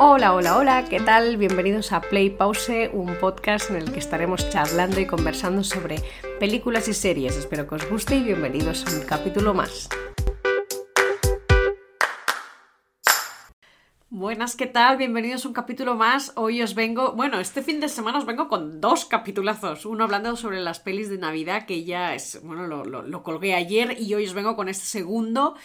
Hola, hola, hola, ¿qué tal? Bienvenidos a Play Pause, un podcast en el que estaremos charlando y conversando sobre películas y series. Espero que os guste y bienvenidos a un capítulo más. Buenas, ¿qué tal? Bienvenidos a un capítulo más. Hoy os vengo, bueno, este fin de semana os vengo con dos capitulazos. Uno hablando sobre las pelis de Navidad, que ya es, bueno, lo, lo colgué ayer y hoy os vengo con este segundo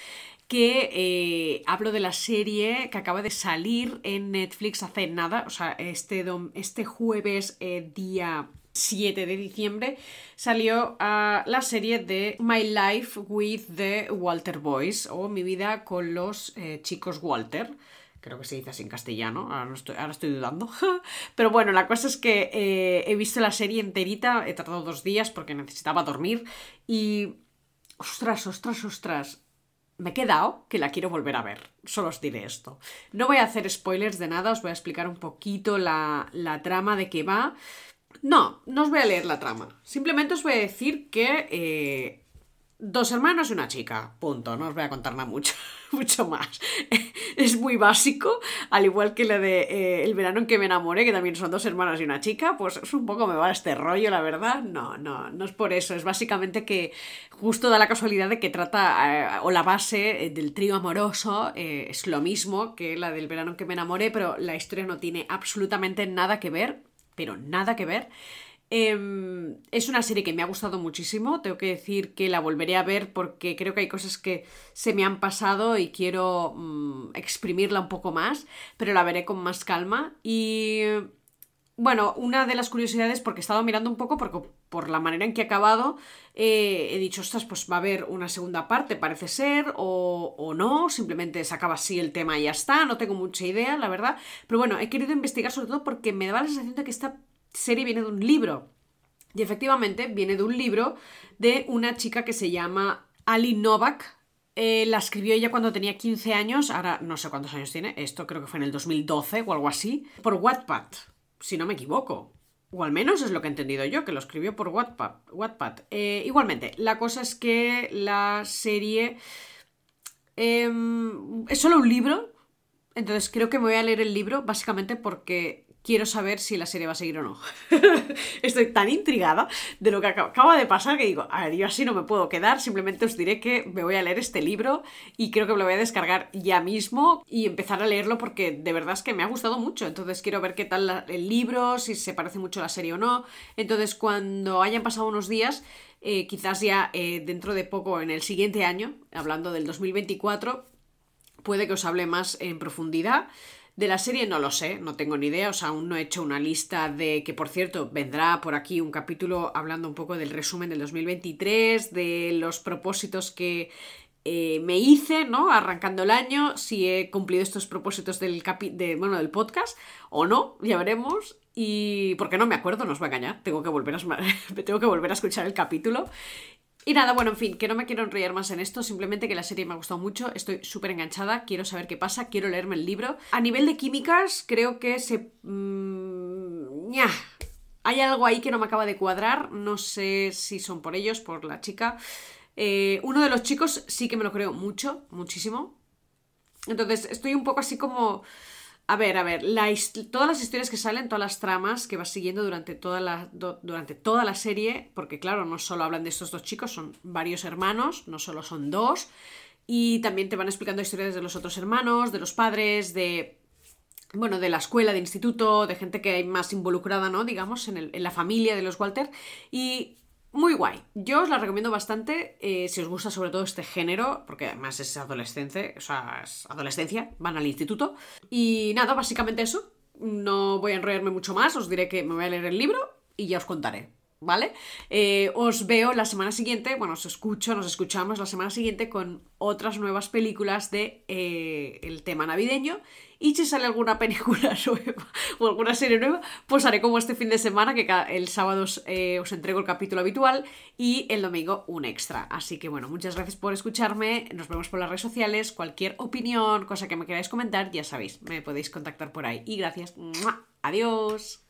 que eh, hablo de la serie que acaba de salir en Netflix hace nada, o sea, este, este jueves eh, día 7 de diciembre salió ah, la serie de My Life with the Walter Boys o Mi vida con los eh, chicos Walter. Creo que se dice así en castellano, ahora, estoy, ahora estoy, dudando. Pero bueno, la cosa es que he visto la serie enterita, he tardado dos días porque necesitaba dormir y... Ostras, ostras, ostras me he quedado que la quiero volver a ver. Solo os diré esto. No voy a hacer spoilers de nada, os voy a explicar un poquito la, la trama de qué va. No, no os voy a leer la trama. Simplemente os voy a decir que eh, Dos hermanos y una chica, punto. No os voy a contar nada mucho, mucho más. Es muy básico, al igual que la de eh, El verano en que me enamoré, que también son dos hermanos y una chica, pues es un poco me va este rollo, la verdad. No, no, no es por eso. Es básicamente que justo da la casualidad de que trata, eh, o la base del trío amoroso eh, es lo mismo que la del verano en que me enamoré, pero la historia no tiene absolutamente nada que ver, pero nada que ver Em, es una serie que me ha gustado muchísimo, tengo que decir que la volveré a ver porque creo que hay cosas que se me han pasado y quiero mm, exprimirla un poco más, pero la veré con más calma. Y bueno, una de las curiosidades, porque he estado mirando un poco porque, por la manera en que ha acabado, eh, he dicho, ostras, pues va a haber una segunda parte, parece ser, o, no, simplemente se acaba así el tema y ya está, no tengo mucha idea, la verdad. Pero bueno, he querido investigar sobre todo porque me daba la sensación de que esta serie viene de un libro. Y efectivamente viene de un libro de una chica que se llama Ali Novak. Eh, la escribió ella cuando tenía 15 años, ahora no sé cuántos años tiene, esto creo que fue en el 2012 o algo así, por Wattpad, si no me equivoco. O al menos es lo que he entendido yo, que lo escribió por Wattpad. Wattpad. Eh, igualmente, la cosa es que la serie em, es solo un libro, entonces creo que me voy a leer el libro básicamente porque quiero saber si la serie va a seguir o no. Estoy tan intrigada de lo que acaba de pasar que digo, a ver, yo así no me puedo quedar, simplemente os diré que me voy a leer este libro y creo que me lo voy a descargar ya mismo y empezar a leerlo porque de verdad es que me ha gustado mucho, entonces quiero ver qué tal el libro, si se parece mucho a la serie o no, entonces cuando hayan pasado unos días, eh, quizás ya eh, dentro de poco, en el siguiente año, hablando del 2024, puede que os hable más en profundidad. De la serie no lo sé, no tengo ni idea, o sea, aún no he hecho una lista de que, por cierto, vendrá por aquí un capítulo hablando un poco del resumen del 2023, de los propósitos que eh, me hice, ¿no? Arrancando el año, si he cumplido estos propósitos del, de, bueno, del podcast o no, ya veremos. Y porque no me acuerdo, no os voy a engañar, tengo que volver a, tengo que volver a escuchar el capítulo. Y nada, bueno, en fin, que no me quiero enrollar más en esto, simplemente que la serie me ha gustado mucho, estoy súper enganchada, quiero saber qué pasa, quiero leerme el libro. A nivel de químicas, creo que se... Mmm, hay algo ahí que no me acaba de cuadrar, no sé si son por ellos, por la chica. Eh, uno de los chicos sí que me lo creo mucho, muchísimo. Entonces, estoy un poco así como... A ver, a ver, todas las historias que salen, todas las tramas que vas siguiendo durante toda, la, durante toda la serie, porque claro, no solo hablan de estos dos chicos, son varios hermanos, no solo son dos, y también te van explicando historias de los otros hermanos, de los padres, de bueno, de la escuela, de instituto, de gente que hay más involucrada, ¿no? Digamos, en, el, en la familia de los Walter. Y muy guay. Yo os la recomiendo bastante eh, si os gusta sobre todo este género, porque además es adolescencia, o sea, es adolescencia, van al instituto. Y nada, básicamente eso. No voy a enrollarme mucho más, os diré que me voy a leer el libro y ya os contaré. ¿Vale? Eh, os veo la semana siguiente, bueno, os escucho, nos escuchamos la semana siguiente con otras nuevas películas de eh, el tema navideño y si sale alguna película nueva o alguna serie nueva, pues haré como este fin de semana, que el sábado eh, os entrego el capítulo habitual y el domingo un extra. Así que bueno, muchas gracias por escucharme, nos vemos por las redes sociales, cualquier opinión, cosa que me queráis comentar, ya sabéis, me podéis contactar por ahí. Y gracias, adiós.